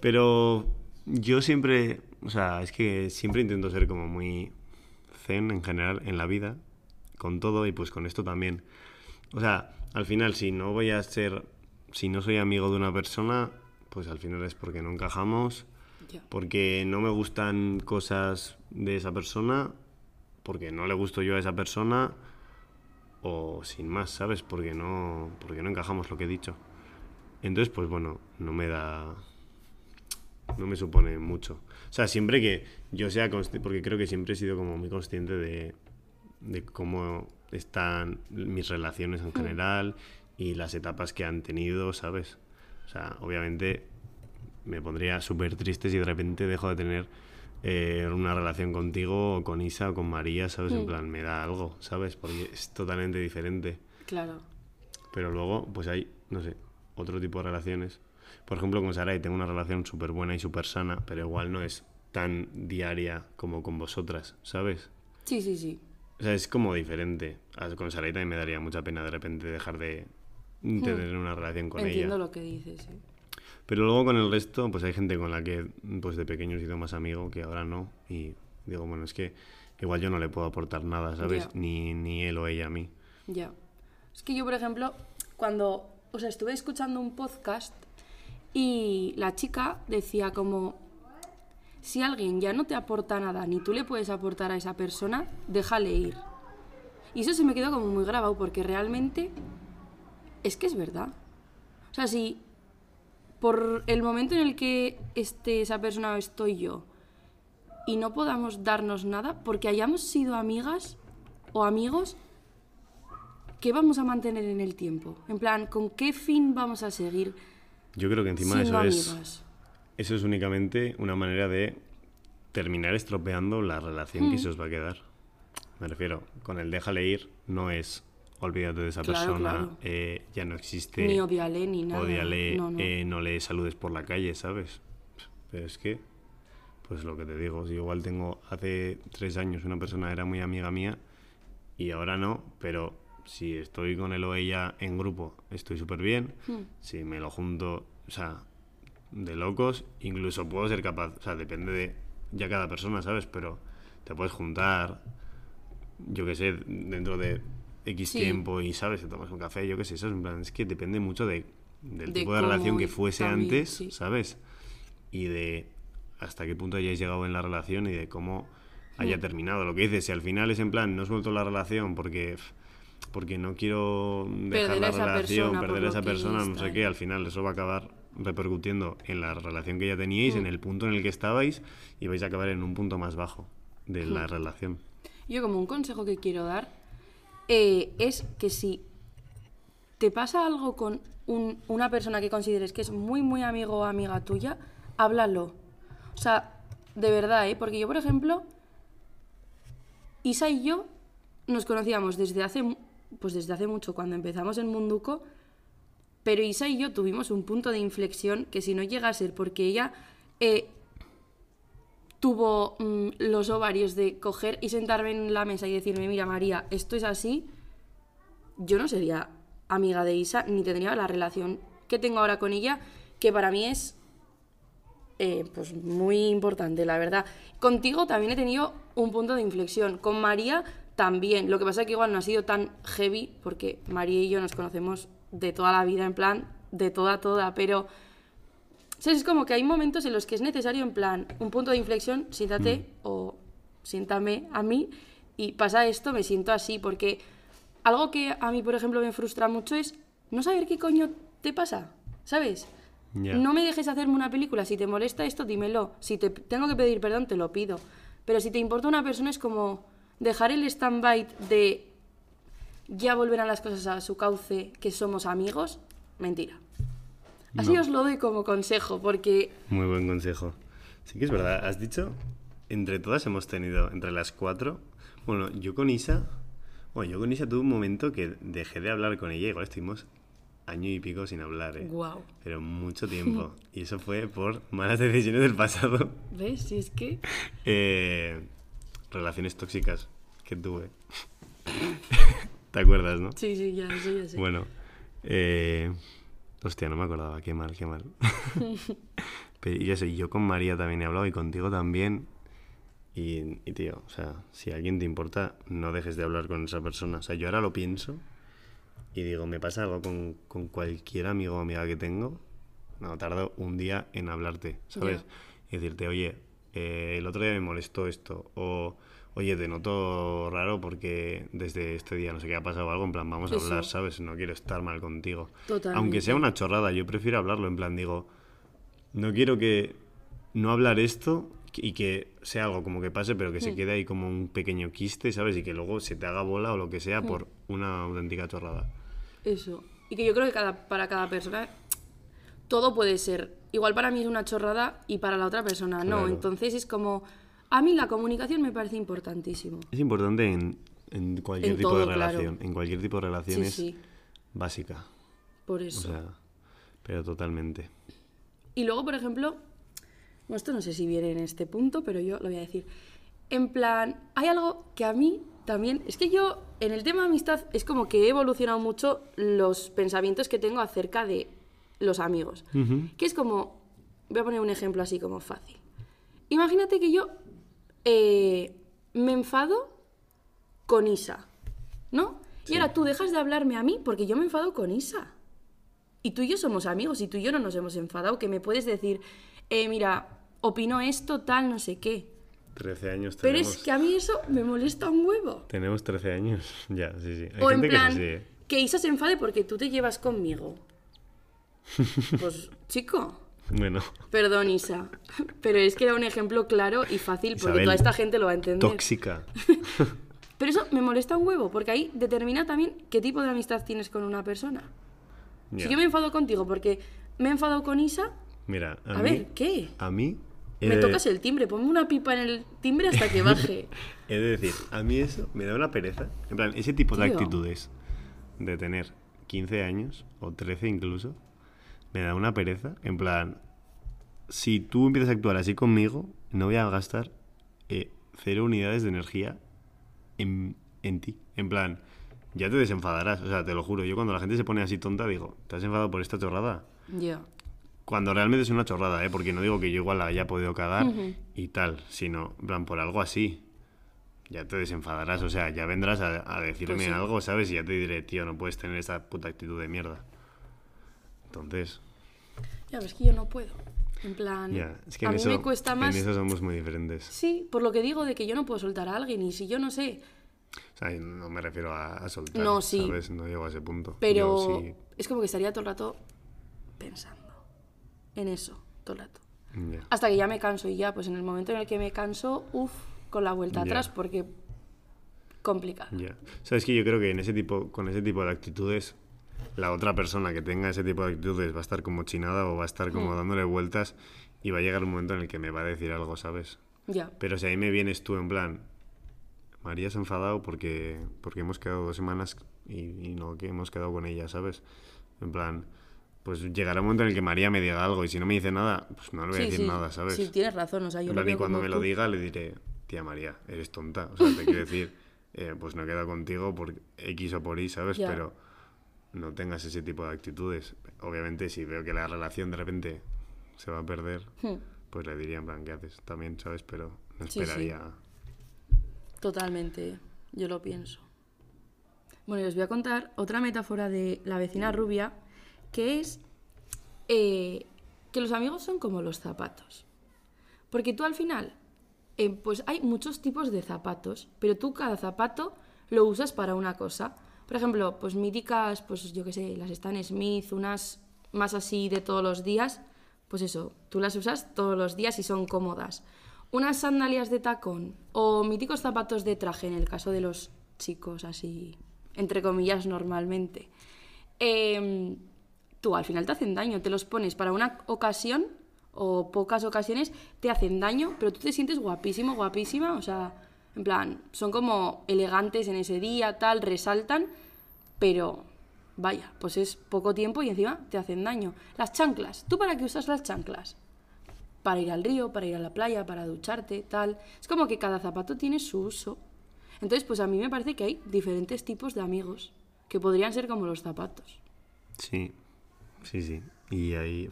Pero yo siempre, o sea, es que siempre intento ser como muy zen en general en la vida, con todo y pues con esto también. O sea, al final, si no voy a ser, si no soy amigo de una persona, pues al final es porque no encajamos, porque no me gustan cosas de esa persona, porque no le gusto yo a esa persona, o sin más, ¿sabes? Porque no, porque no encajamos lo que he dicho. Entonces, pues bueno, no me da, no me supone mucho. O sea, siempre que yo sea consciente, porque creo que siempre he sido como muy consciente de, de cómo están mis relaciones en general y las etapas que han tenido, ¿sabes? O sea, obviamente me pondría súper triste si de repente dejo de tener eh, una relación contigo o con Isa o con María, ¿sabes? En plan, me da algo, ¿sabes? Porque es totalmente diferente. Claro. Pero luego, pues hay, no sé, otro tipo de relaciones. Por ejemplo, con Sarai tengo una relación súper buena y súper sana, pero igual no es tan diaria como con vosotras, ¿sabes? Sí, sí, sí. O sea, es como diferente. A- Con Sarai también me daría mucha pena de repente dejar de, de tener una relación con Entiendo ella. lo que dices, sí. Pero luego con el resto, pues hay gente con la que pues de pequeño he sido más amigo que ahora no. Y digo, bueno, es que igual yo no le puedo aportar nada, ¿sabes? Ya. Ni, ni él o ella a mí. Ya. Es que yo, por ejemplo, cuando, o sea, estuve escuchando un podcast y la chica decía como, si alguien ya no te aporta nada, ni tú le puedes aportar a esa persona, déjale ir. Y eso se me quedó como muy grabado porque realmente es que es verdad. O sea, si por el momento en el que esté esa persona o estoy yo y no podamos darnos nada, porque hayamos sido amigas o amigos, ¿qué vamos a mantener en el tiempo? En plan, ¿con qué fin vamos a seguir Yo creo que encima eso es... Eso es únicamente una manera de terminar estropeando la relación Hmm. que se os va a quedar. Me refiero, con el déjale ir no es olvídate de esa Claro, persona, claro. eh, ya no existe, Ni odiale ni nada. ódiale, No, no. eh, no le saludes por la calle, ¿sabes? Pero es que, pues lo que te digo, si igual tengo hace tres años una persona era muy amiga mía y ahora no, pero si estoy con él o ella en grupo estoy súper bien, Hmm. si me lo junto, o sea, de locos, incluso puedo ser capaz, o sea, depende de ya cada persona, ¿sabes? Pero te puedes juntar, yo qué sé, dentro de X Sí. tiempo y, ¿sabes? Te tomas un café, yo qué sé, eso es, en plan, es que depende mucho de, del De tipo de relación que fuese también, antes, sí. ¿sabes? Y de hasta qué punto hayáis llegado en la relación y de cómo haya Mm. terminado. Lo que dices, si al final es en plan, no suelto la relación porque porque no quiero dejar Perder la esa relación, persona perder a esa persona, no sé qué, al final eso va a acabar repercutiendo en la relación que ya teníais, Mm. en el punto en el que estabais y vais a acabar en un punto más bajo de Mm. la relación. Yo como un consejo que quiero dar eh, es que si te pasa algo con un- una persona que consideres que es muy, muy amigo o amiga tuya, háblalo. O sea, de verdad, ¿eh? Porque yo, por ejemplo, Isa y yo nos conocíamos desde hace, pues desde hace mucho, cuando empezamos en Munduco, pero Isa y yo tuvimos un punto de inflexión que si no llega a ser porque ella eh, tuvo mm, los ovarios de coger y sentarme en la mesa y decirme, mira María, esto es así, yo no sería amiga de Isa ni tendría la relación que tengo ahora con ella, que para mí es eh, pues muy importante, la verdad. Contigo también he tenido un punto de inflexión, con María también, lo que pasa es que igual no ha sido tan heavy, porque María y yo nos conocemos de toda la vida, en plan, de toda, toda, pero... ¿Sabes? Es como que hay momentos en los que es necesario, en plan, un punto de inflexión, siéntate o siéntame a mí y pasa esto, me siento así, porque algo que a mí, por ejemplo, me frustra mucho es no saber qué coño te pasa, ¿sabes? No me dejes hacerme una película, si te molesta esto, dímelo, si te tengo que pedir perdón, te lo pido, pero si te importa una persona es como dejar el stand-by de ya volverán las cosas a su cauce, que somos amigos, mentira. Así No. os lo doy como consejo, porque Muy buen consejo. Sí que es verdad, has dicho, entre todas hemos tenido, entre las cuatro, bueno, yo con Isa, bueno, yo con Isa tuve un momento que dejé de hablar con ella, igual estuvimos año y pico sin hablar, ¿eh? Pero mucho tiempo. Y eso fue por malas decisiones del pasado. ¿ves? Si es que... Eh, relaciones tóxicas que tuve. ¿Te acuerdas, no? Sí, sí, ya, eso ya sé. Bueno, eh, Hostia, no me acordaba, qué mal, qué mal. Pero, y eso, y yo con María también he hablado y contigo también. Y, y, tío, o sea, si a alguien te importa, no dejes de hablar con esa persona. O sea, yo ahora lo pienso y digo, me pasa algo con, con cualquier amigo o amiga que tengo, no, tardo un día en hablarte, ¿sabes? Y decirte, oye, eh, el otro día me molestó esto, o oye, te noto raro porque desde este día no sé qué ha pasado algo, en plan, vamos a Eso. hablar, ¿sabes? No quiero estar mal contigo. Totalmente. Aunque sea una chorrada, yo prefiero hablarlo, en plan, digo, no quiero que no hablar esto y que sea algo como que pase, pero que Hmm. se quede ahí como un pequeño quiste, ¿sabes? Y que luego se te haga bola o lo que Hmm. sea por una auténtica chorrada. Eso. Y que yo creo que cada, para cada persona todo puede ser. Igual para mí es una chorrada y para la otra persona no. Claro. Entonces es como. A mí la comunicación me parece importantísimo. Es importante en, en cualquier En tipo todo, de claro. relación. En cualquier tipo de relación Sí, es sí. básica. Por O eso. sea, pero totalmente. Y luego, por ejemplo, bueno, esto no sé si viene en este punto, pero yo lo voy a decir. En plan, hay algo que a mí también, es que yo en el tema de amistad es como que he evolucionado mucho los pensamientos que tengo acerca de los amigos. Que es como, voy a poner un ejemplo así como fácil. Imagínate que yo eh, me enfado con Isa, ¿no? Y ahora tú dejas de hablarme a mí porque yo me enfado con Isa. Y tú y yo somos amigos y tú y yo no nos hemos enfadado, que me puedes decir, eh, mira, opino esto, tal, no sé qué. 13 años Pero es que a mí eso me molesta un huevo. Tenemos 13 años. Ya, sí, sí. Hay o en gente plan, que es así, ¿eh? que Isa se enfade porque tú te llevas conmigo. Pues, chico, Bueno, perdón Isa, pero es que era un ejemplo claro y fácil porque Isabel, toda esta gente lo va a entender. tóxica. Pero eso me molesta un huevo, porque ahí determina también qué tipo de amistad tienes con una persona. Si yo me enfado contigo porque me he enfadado con Isa, Mira, a, a, mí, ver, ¿qué? a mí he Me de- tocas el timbre, ponme una pipa en el timbre hasta que baje. He de decir, a mí eso me da una pereza. En plan, ese tipo de actitudes de tener 15 años o 13 incluso, me da una pereza. En plan, si tú empiezas a actuar así conmigo, no voy a gastar eh, cero unidades de energía en, en ti. En plan, ya te desenfadarás. O sea, te lo juro. Yo cuando la gente se pone así tonta, digo, ¿te has enfadado por esta chorrada? Ya. Cuando realmente es una chorrada, ¿eh? Porque no digo que yo igual la haya podido cagar y tal, sino, en plan, por algo así. Ya te desenfadarás, o sea, ya vendrás a, a decirme Pues sí. algo, ¿sabes? Y ya te diré, tío, no puedes tener esa puta actitud de mierda. Entonces, Ya, pero es que yo no puedo. En plan, ya, es que a mí eso, me cuesta más. en eso somos muy diferentes. Sí, por lo que digo de que yo no puedo soltar a alguien y si yo no sé, O sea, no me refiero a, a soltar, No, sí. ¿sabes? No llego a ese punto. pero sí, es como que estaría todo el rato pensando en eso, todo el rato. Hasta que ya me canso y ya, pues en el momento en el que me canso, uff, con la vuelta atrás porque complicado. Ya. Sabes que yo creo que en ese tipo, con ese tipo de actitudes, la otra persona que tenga ese tipo de actitudes va a estar como chinada o va a estar Hmm. como dándole vueltas y va a llegar un momento en el que me va a decir algo, ¿sabes? Ya. Pero si ahí me vienes tú en plan, María se ha enfadado porque, porque hemos quedado dos semanas y, y no que hemos quedado con ella, ¿sabes? En plan, pues llegará un momento en el que María me diga algo y si no me dice nada, pues no le voy a decir sí, nada, ¿sabes? Sí, tienes razón, o sea, yo En lo plan, y cuando me lo tú. diga le diré, tía María, eres tonta. O sea, te quiero decir, eh, pues no he quedado contigo por X o por Y, ¿sabes? Pero no tengas ese tipo de actitudes. Obviamente, si veo que la relación de repente se va a perder, Hmm, pues le diría en plan, ¿qué haces? También, ¿sabes? Pero no Sí, sí. esperaría... Totalmente, yo lo pienso. Bueno, y os voy a contar otra metáfora de la vecina rubia, que es eh, que los amigos son como los zapatos. Porque tú al final, eh, pues hay muchos tipos de zapatos, pero tú cada zapato lo usas para una cosa. Por ejemplo, pues míticas, pues yo qué sé, las Stan Smith, unas más así de todos los días, pues eso, tú las usas todos los días y son cómodas. Unas sandalias de tacón o míticos zapatos de traje, en el caso de los chicos, así, entre comillas, normalmente. Em, tú al final te hacen daño, te los pones para una ocasión o pocas ocasiones, te hacen daño, pero tú te sientes guapísimo, guapísima, o sea, en plan, son como elegantes en ese día, tal, resaltan, pero vaya, pues es poco tiempo y encima te hacen daño. Las chanclas, ¿tú para qué usas las chanclas? Para ir al río, para ir a la playa, para ducharte, tal. Es como que cada zapato tiene su uso. Entonces, pues a mí me parece que hay diferentes tipos de amigos que podrían ser como los zapatos. Sí, Sí, sí. Y ahí...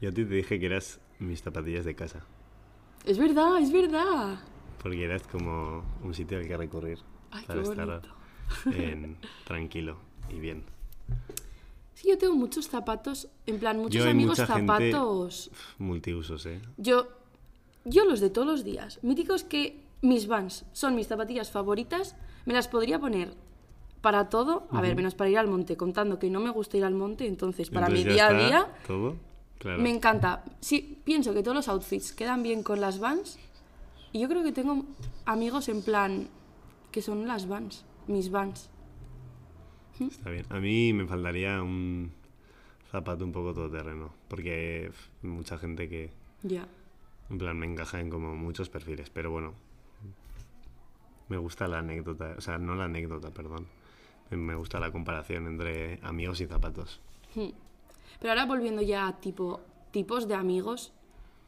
Yo a ti te dije que eras mis zapatillas de casa. Es verdad, es verdad. Porque eras como un sitio al que recurrir Ay, para estar en- tranquilo y bien. Sí, yo tengo muchos zapatos, en plan, muchos Yo amigos zapatos. Multiusos, ¿eh? Yo, yo los de todos los días. Míticos que mis Vans son mis zapatillas favoritas. Me las podría poner para todo. A ver, menos para ir al monte, contando que no me gusta ir al monte. Entonces, para Entonces mi día a día, Todo, claro. me encanta. Sí, pienso que todos los outfits quedan bien con las Vans. Y yo creo que tengo amigos en plan que son las Vans, mis Vans. Está bien. A mí me faltaría un zapato un poco todoterreno. Porque mucha gente que, Ya. en plan, me encaja en como muchos perfiles. Pero bueno, me gusta la anécdota. O sea, no la anécdota, perdón. Me- Me gusta la comparación entre amigos y zapatos. Pero ahora volviendo ya a tipo tipos de amigos,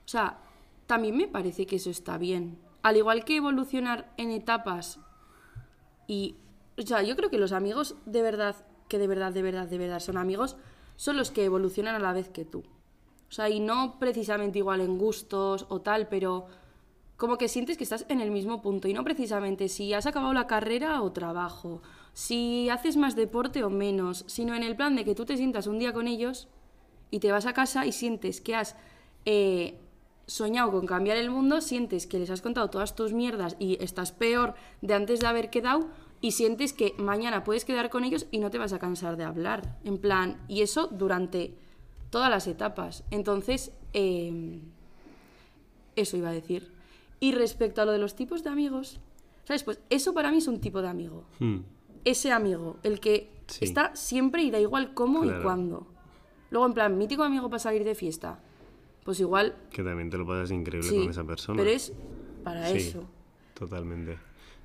o sea, también me parece que eso está bien. Al igual que evolucionar en etapas y o sea, yo creo que los amigos de verdad, que de verdad, de verdad, de verdad son amigos, son los que evolucionan a la vez que tú. O sea, y no precisamente igual en gustos o tal, pero como que sientes que estás en el mismo punto y no precisamente si has acabado la carrera o trabajo, si haces más deporte o menos, sino en el plan de que tú te sientas un día con ellos y te vas a casa y sientes que has eh, soñado con cambiar el mundo, sientes que les has contado todas tus mierdas y estás peor de antes de haber quedado y sientes que mañana puedes quedar con ellos y no te vas a cansar de hablar. En plan, y eso durante todas las etapas. Entonces, eh, eso iba a decir. Y respecto a lo de los tipos de amigos, ¿sabes? Pues eso para mí es un tipo de amigo. Hmm. Ese amigo, el que Sí. está siempre y da igual cómo y cuándo. Luego, en plan, mítico amigo para salir de fiesta. Pues igual, Que también te lo pasas increíble sí. con esa persona. Pero es para Sí, eso. Totalmente.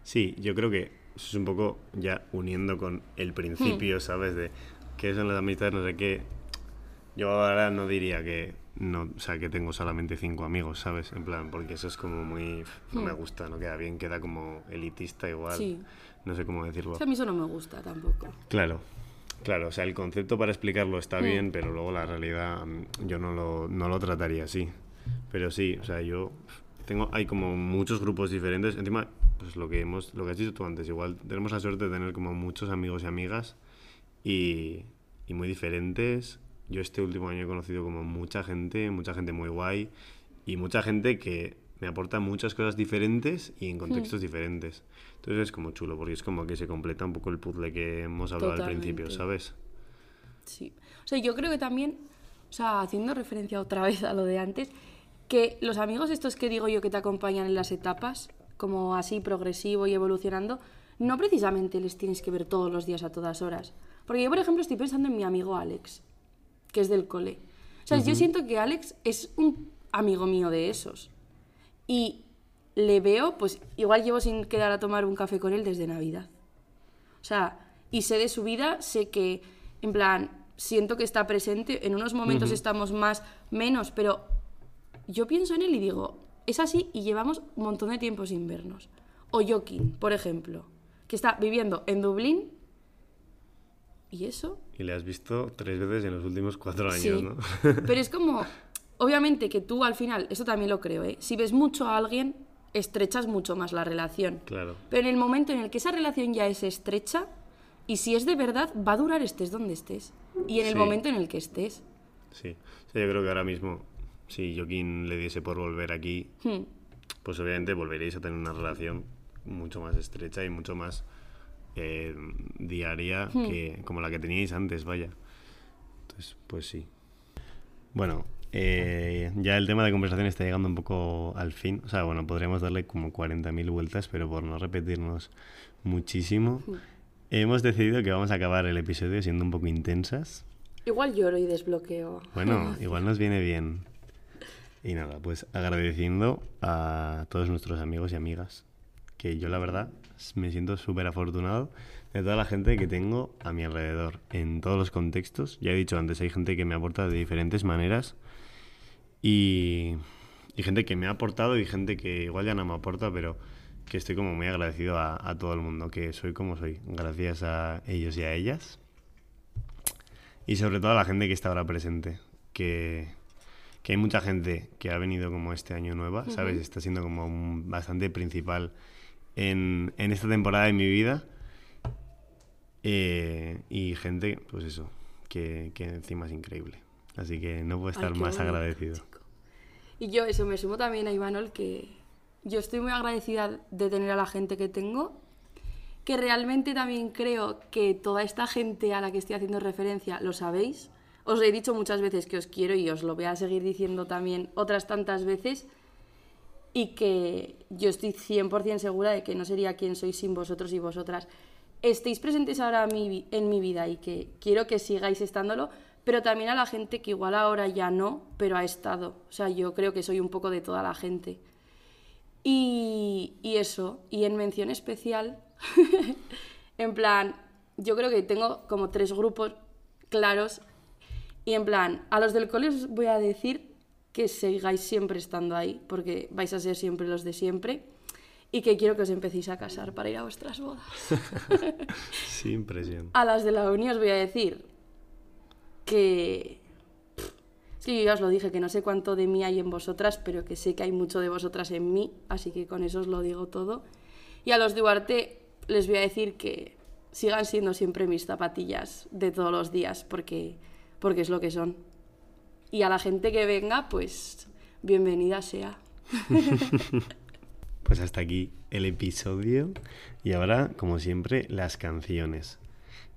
Sí, yo creo que eso es un poco ya uniendo con el principio, Hmm. ¿sabes? De qué son las amistades, no sé qué. Yo ahora no diría que no, o sea, que tengo solamente cinco amigos, ¿sabes? En plan, porque eso es como muy no me gusta, no queda bien, queda como elitista igual. Hmm. Sí. No sé cómo decirlo. Es que a mí eso no me gusta tampoco. Claro, claro, o sea, el concepto para explicarlo está Hmm. bien, pero luego la realidad mm, yo no lo, no lo trataría así. Pero sí, o sea, yo tengo, hay como muchos grupos diferentes. Encima, pues lo que hemos, lo que has dicho tú antes, igual tenemos la suerte de tener como muchos amigos y amigas y, y muy diferentes. Yo este último año he conocido como mucha gente, mucha gente muy guay y mucha gente que me aporta muchas cosas diferentes y en contextos diferentes. Entonces es como chulo, porque es como que se completa un poco el puzzle que hemos hablado al principio. ¿sabes? Sí. O sea, yo creo que también, o sea, haciendo referencia otra vez a lo de antes, que los amigos estos que digo yo que te acompañan en las etapas, como así progresivo y evolucionando, no precisamente les tienes que ver todos los días a todas horas. Porque yo, por ejemplo, estoy pensando en mi amigo Alex, que es del cole. O sea, yo siento que Alex es un amigo mío de esos. Y le veo, pues igual llevo sin quedar a tomar un café con él desde Navidad. O sea, y sé de su vida, sé que, en plan, siento que está presente, en unos momentos estamos más, menos, pero yo pienso en él y digo, es así y llevamos un montón de tiempo sin vernos. O Joaquín, por ejemplo, que está viviendo en Dublín. ¿Y eso? Y le has visto tres veces en los últimos cuatro años, Sí. ¿no? Pero es como, obviamente que tú al final, eso también lo creo, ¿eh? Si ves mucho a alguien, estrechas mucho más la relación. claro. Pero en el momento en el que esa relación ya es estrecha, y si es de verdad, va a durar estés donde estés. Y en el Sí. momento en el que estés. Sí. O sea, yo creo que ahora mismo, si Joaquín le diese por volver aquí, Hmm. pues obviamente volveréis a tener una relación mucho más estrecha y mucho más eh, diaria que como la que teníais antes, vaya. Entonces, pues sí. Bueno, eh, ya el tema de conversación está llegando un poco al fin. O sea, bueno, podríamos darle como 40.000 vueltas, pero por no repetirnos muchísimo, hemos decidido que vamos a acabar el episodio siendo un poco intensas. Igual lloro y desbloqueo. Bueno, igual nos viene bien. Y nada, pues agradeciendo a todos nuestros amigos y amigas, que yo la verdad me siento súper afortunado de toda la gente que tengo a mi alrededor, en todos los contextos. Ya he dicho antes, hay gente que me aporta de diferentes maneras y, y gente que me ha aportado y gente que igual ya no me aporta, pero que estoy como muy agradecido a, a todo el mundo, que soy como soy, gracias a ellos y a ellas. Y sobre todo a la gente que está ahora presente. Que, que hay mucha gente que ha venido como este año nueva, ¿sabes? Está siendo como un- bastante principal en, en esta temporada de mi vida. Eh, y gente, pues eso, que, que encima es increíble. Así que no puedo estar más agradecido. Y yo eso me sumo también a Ivanol que yo estoy muy agradecida de tener a la gente que tengo, que realmente también creo que toda esta gente a la que estoy haciendo referencia lo sabéis. Os he dicho muchas veces que os quiero y os lo voy a seguir diciendo también otras tantas veces y que yo estoy 100% segura de que no sería quien soy sin vosotros y vosotras. Estéis presentes ahora en mi vida y que quiero que sigáis estándolo, pero también a la gente que igual ahora ya no, pero ha estado. O sea, yo creo que soy un poco de toda la gente. Y, y eso, y en mención especial, en plan, yo creo que tengo como tres grupos claros y en plan, a los del cole os voy a decir que sigáis siempre estando ahí, porque vais a ser siempre los de siempre. Y que quiero que os empecéis a casar para ir a vuestras bodas. Sin presión. A las de la uni os voy a decir que... Es yo ya os lo dije, que no sé cuánto de mí hay en vosotras, pero que sé que hay mucho de vosotras en mí, así que con eso os lo digo todo. Y a los Duarte les voy a decir que sigan siendo siempre mis zapatillas de todos los días, porque, porque es lo que son. Y a la gente que venga, pues bienvenida sea. Pues hasta aquí el episodio. Y ahora, como siempre, las canciones.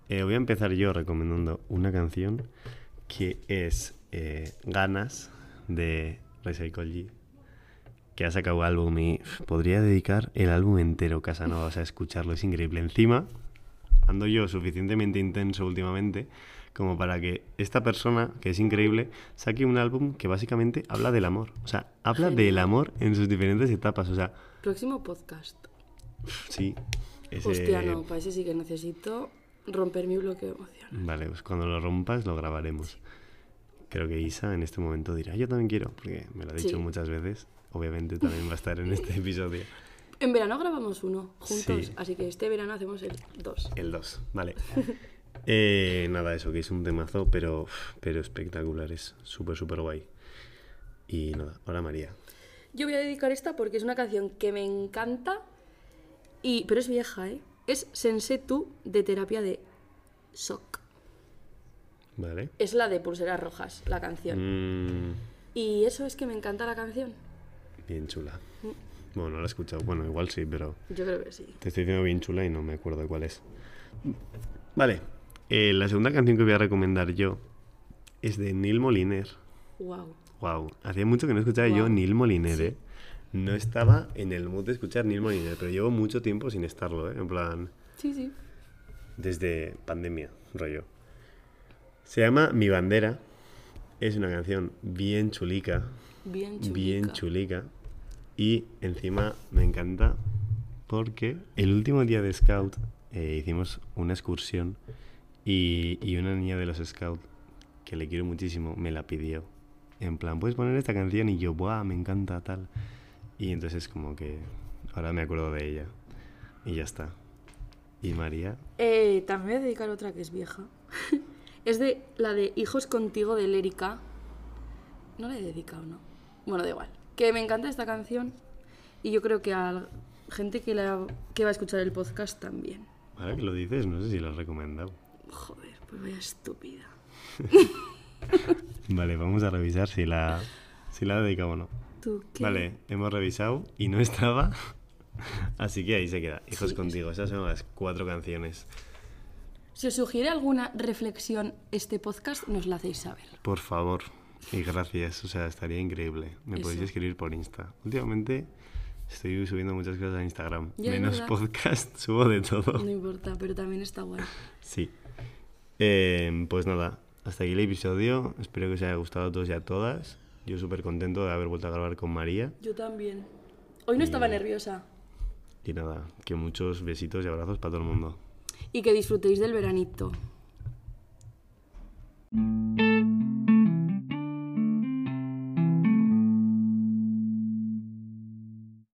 Eh, voy a empezar yo recomendando una canción que es eh, Ganas de Recycle G, que ha sacado álbum y podría dedicar el álbum entero, Casanova, sea, escucharlo, es increíble. Encima, ando yo suficientemente intenso últimamente como para que esta persona, que es increíble, saque un álbum que básicamente habla del amor. O sea, habla Genial. del amor en sus diferentes etapas. O sea, Próximo podcast. sí. ese- Hostia, no, para ese sí que necesito romper mi bloqueo emocional. Vale, pues cuando lo rompas lo grabaremos. Creo que Isa en este momento dirá, yo también quiero, porque me lo ha dicho Sí. muchas veces. Obviamente también va a estar en este episodio. En verano grabamos uno juntos, Sí. así que este verano hacemos el 2. El 2, vale. Eh, nada, eso, que es un temazo, pero, pero espectacular, es súper, súper guay. Y nada, ahora María. Yo voy a dedicar esta porque es una canción que me encanta, y, pero es vieja, ¿eh? Es Sense Tu de terapia de Shock. Vale. Es la de Pulseras Rojas, la canción. Mm, Y eso es que me encanta la canción. bien chula. Bueno, no la he escuchado. Bueno, igual sí, pero Yo creo que sí. te estoy diciendo bien chula y no me acuerdo de cuál es. Vale. eh, la segunda canción que voy a recomendar yo es de Neil Moliner. Wow. Wow, hacía mucho que no escuchaba yo. Neil Moliner, Sí. ¿eh? No estaba en el mood de escuchar Neil Moliner, pero llevo mucho tiempo sin estarlo, ¿eh? En plan, Sí, sí. desde pandemia, rollo. Se llama Mi Bandera. Es una canción bien chulica, Bien chulica. bien chulica. Y encima me encanta porque el último día de Scout eh, hicimos una excursión y, y una niña de los Scout, que le quiero muchísimo, me la pidió. En plan, ¿puedes poner esta canción? Y yo, ¡buah! Me encanta tal. Y entonces como que ahora me acuerdo de ella. Y ya está. Y María, Eh, también voy a dedicar otra que es vieja. es de la de Hijos contigo de Lérica. No la he dedicado, ¿no? Bueno, da igual. Que me encanta esta canción. Y yo creo que a gente que, la, que va a escuchar el podcast también. ahora que lo dices, no sé si lo has recomendado. Joder, pues vaya estúpida. Vale, vamos a revisar si la, si la ha dedicado o no. ¿Tú qué? Vale, hemos revisado y no estaba. Así que ahí se queda. Hijos Sí. contigo. Esas son las cuatro canciones. Si os sugiere alguna reflexión este podcast, nos la hacéis saber. Por favor. Y gracias. O sea, estaría increíble. Me podéis Eso. escribir por Insta. Últimamente estoy subiendo muchas cosas a Instagram. Ya, Menos podcast. Subo de todo. No importa, pero también está guay. Sí. Eh, pues nada. Hasta aquí el episodio. Espero que os haya gustado a todos y a todas. Yo súper contento de haber vuelto a grabar con María. Yo también. Hoy no estaba nerviosa. Y nada, que muchos besitos y abrazos para todo el mundo. Y que disfrutéis del veranito.